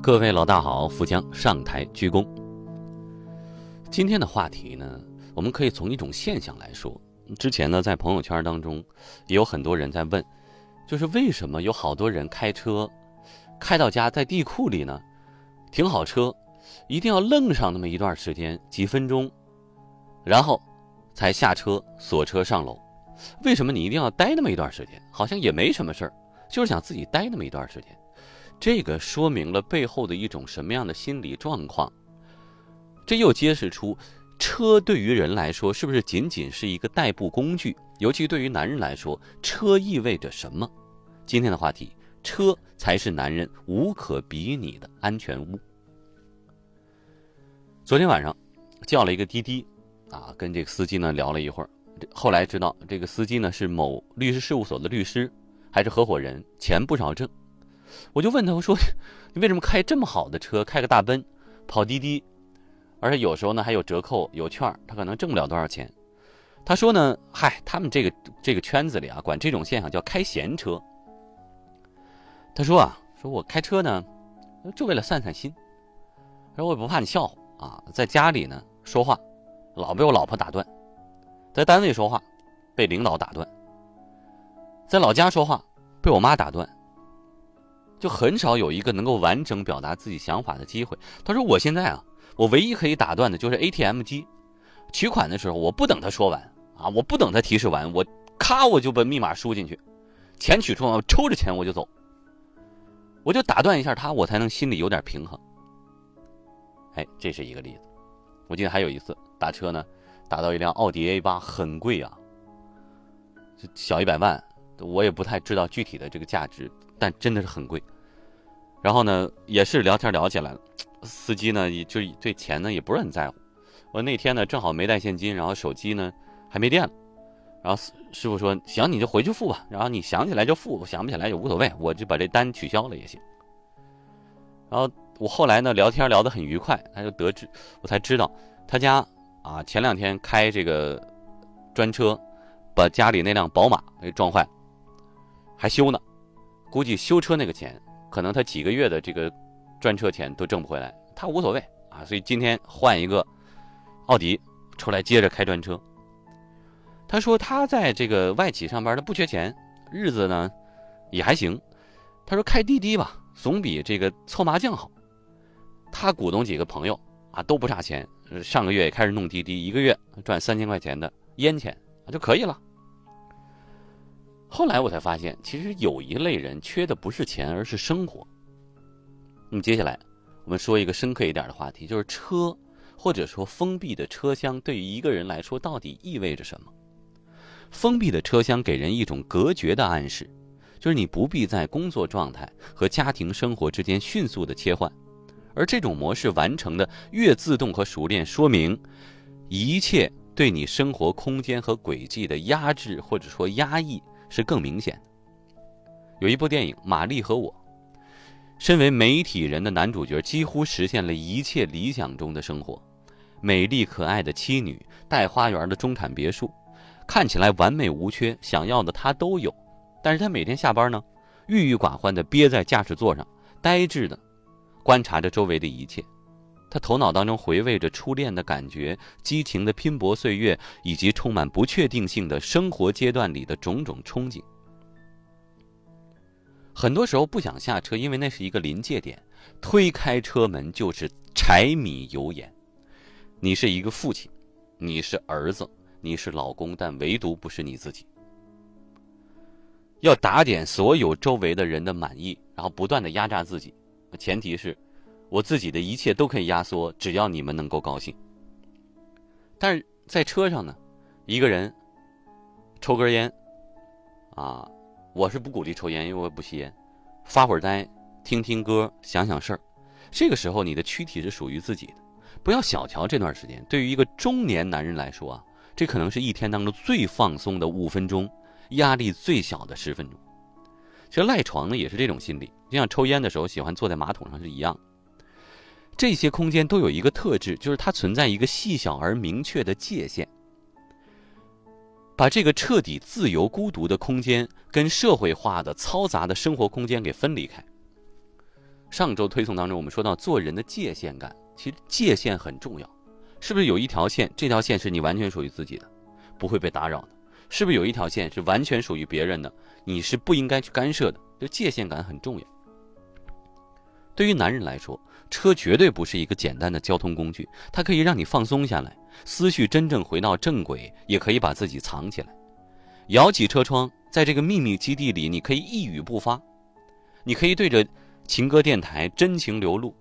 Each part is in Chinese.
各位老大好，富江上台鞠躬。今天的话题呢，我们可以从一种现象来说。之前呢，在朋友圈当中，也有很多人在问，就是为什么有好多人开车开到家，在地库里呢，停好车，一定要愣上那么一段时间，几分钟，然后才下车锁车上楼。为什么你一定要待那么一段时间？好像也没什么事儿，就是想自己待那么一段时间。这个说明了背后的一种什么样的心理状况？这又揭示出，车对于人来说是不是仅仅是一个代步工具？尤其对于男人来说，车意味着什么？今天的话题，车才是男人无可比拟的安全屋。昨天晚上叫了一个滴滴，啊，跟这个司机呢聊了一会儿，后来知道这个司机呢是某律师事务所的律师，还是合伙人，钱不少挣。我就问他，我说：“你为什么开这么好的车，开个大奔，跑滴滴，而且有时候呢还有折扣、有券，他可能挣不了多少钱。”他说呢：“嗨，他们这个这个圈子里啊，管这种现象叫开闲车。”他说啊：“说我开车呢，就为了散散心。说我也不怕你笑话啊，在家里呢说话，老被我老婆打断；在单位说话，被领导打断；在老家说话，被我妈打断。”就很少有一个能够完整表达自己想法的机会。他说：“我现在啊，我唯一可以打断的就是 ATM 机，取款的时候我不等他说完啊，我不等他提示完，我咔我就把密码输进去，钱取出来，抽着钱我就走。我就打断一下他，我才能心里有点平衡。哎，这是一个例子。我记得还有一次打车呢，打到一辆奥迪 A 八，很贵啊，小一百万，我也不太知道具体的这个价值。”但真的是很贵，然后呢，也是聊天聊起来了，司机呢也就对钱呢也不是很在乎。我那天呢正好没带现金，然后手机呢还没电了，然后师傅说行你就回去付吧，然后你想起来就付，想不起来也无所谓，我就把这单取消了也行。然后我后来呢聊天聊得很愉快，他就得知我才知道他家啊前两天开这个专车，把家里那辆宝马给撞坏了，还修呢。估计修车那个钱，可能他几个月的这个专车钱都挣不回来，他无所谓啊。所以今天换一个奥迪出来接着开专车。他说他在这个外企上班，他不缺钱，日子呢也还行。他说开滴滴吧，总比这个搓麻将好。他鼓动几个朋友啊，都不差钱，上个月也开始弄滴滴，一个月赚三千块钱的烟钱就可以了。后来我才发现，其实有一类人缺的不是钱，而是生活。那么接下来，我们说一个深刻一点的话题，就是车，或者说封闭的车厢，对于一个人来说到底意味着什么？封闭的车厢给人一种隔绝的暗示，就是你不必在工作状态和家庭生活之间迅速的切换，而这种模式完成的越自动和熟练，说明一切对你生活空间和轨迹的压制或者说压抑。是更明显的。有一部电影《玛丽和我》，身为媒体人的男主角几乎实现了一切理想中的生活：美丽可爱的妻女，带花园的中产别墅，看起来完美无缺，想要的他都有。但是他每天下班呢，郁郁寡欢的憋在驾驶座上，呆滞的观察着周围的一切。他头脑当中回味着初恋的感觉、激情的拼搏岁月，以及充满不确定性的生活阶段里的种种憧憬。很多时候不想下车，因为那是一个临界点，推开车门就是柴米油盐。你是一个父亲，你是儿子，你是老公，但唯独不是你自己。要打点所有周围的人的满意，然后不断的压榨自己，前提是。我自己的一切都可以压缩，只要你们能够高兴。但是在车上呢，一个人抽根烟，啊，我是不鼓励抽烟，因为我不吸烟。发会儿呆，听听歌，想想事儿。这个时候，你的躯体是属于自己的，不要小瞧这段时间。对于一个中年男人来说啊，这可能是一天当中最放松的五分钟，压力最小的十分钟。其实赖床呢，也是这种心理，就像抽烟的时候喜欢坐在马桶上是一样。这些空间都有一个特质，就是它存在一个细小而明确的界限。把这个彻底自由孤独的空间跟社会化的嘈杂的生活空间给分离开。上周推送当中，我们说到做人的界限感，其实界限很重要，是不是有一条线？这条线是你完全属于自己的，不会被打扰的；是不是有一条线是完全属于别人的，你是不应该去干涉的？就界限感很重要。对于男人来说，车绝对不是一个简单的交通工具，它可以让你放松下来。思绪真正回到正轨，也可以把自己藏起来。摇起车窗，在这个秘密基地里，你可以一语不发，你可以对着情歌电台真情流露，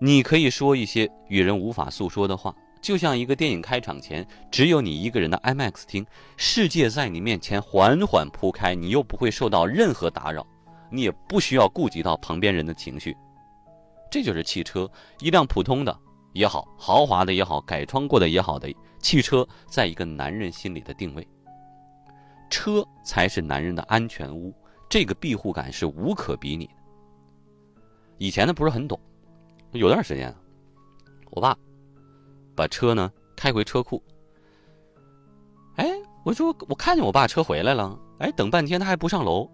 你可以说一些与人无法诉说的话，就像一个电影开场前只有你一个人的 IMAX 厅，世界在你面前缓缓铺开，你又不会受到任何打扰，你也不需要顾及到旁边人的情绪。这就是汽车，一辆普通的。也好，豪华的也好，改装过的也好的汽车，在一个男人心里的定位，车才是男人的安全屋，这个庇护感是无可比拟的。以前呢不是很懂，有段时间，我爸把车呢开回车库，哎，我说我看见我爸车回来了，哎，等半天他还不上楼，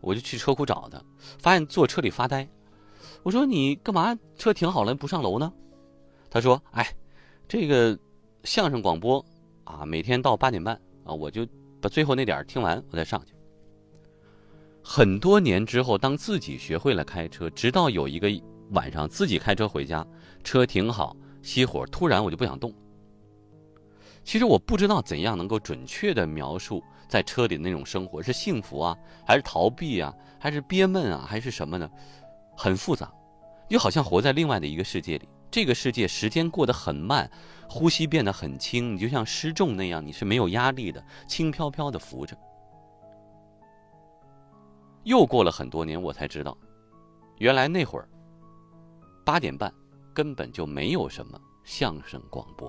我就去车库找他，发现坐车里发呆，我说你干嘛车停好了不上楼呢？他说：“哎，这个相声广播啊，每天到八点半啊，我就把最后那点听完，我再上去。很多年之后，当自己学会了开车，直到有一个晚上自己开车回家，车停好，熄火，突然我就不想动。其实我不知道怎样能够准确的描述在车里的那种生活，是幸福啊，还是逃避啊，还是憋闷啊，还是什么呢？很复杂，就好像活在另外的一个世界里。”这个世界时间过得很慢，呼吸变得很轻，你就像失重那样，你是没有压力的，轻飘飘的浮着。又过了很多年，我才知道，原来那会儿八点半根本就没有什么相声广播。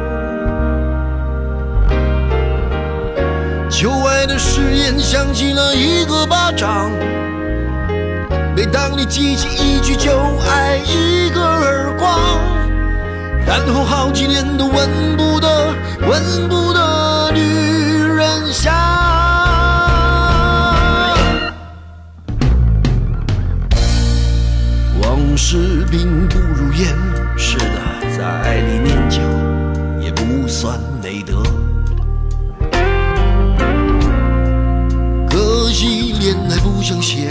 旧爱的誓言响起了一个巴掌，每当你记起一句就爱，一个耳光，然后好几年都闻不得、闻不得女人香。往事并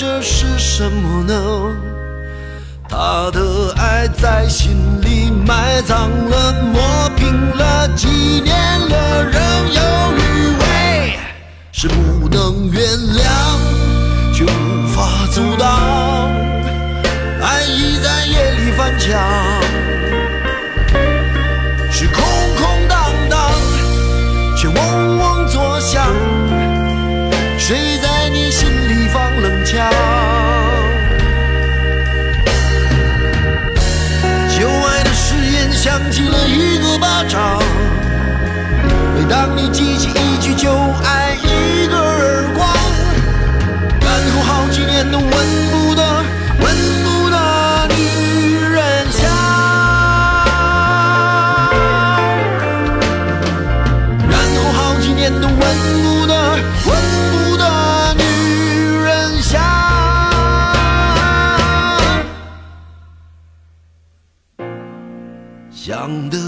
这是什么呢？他的爱在心里埋葬了，磨平了，几年了，仍有余味，是不能原谅，却无法阻挡。爱已在夜里翻墙，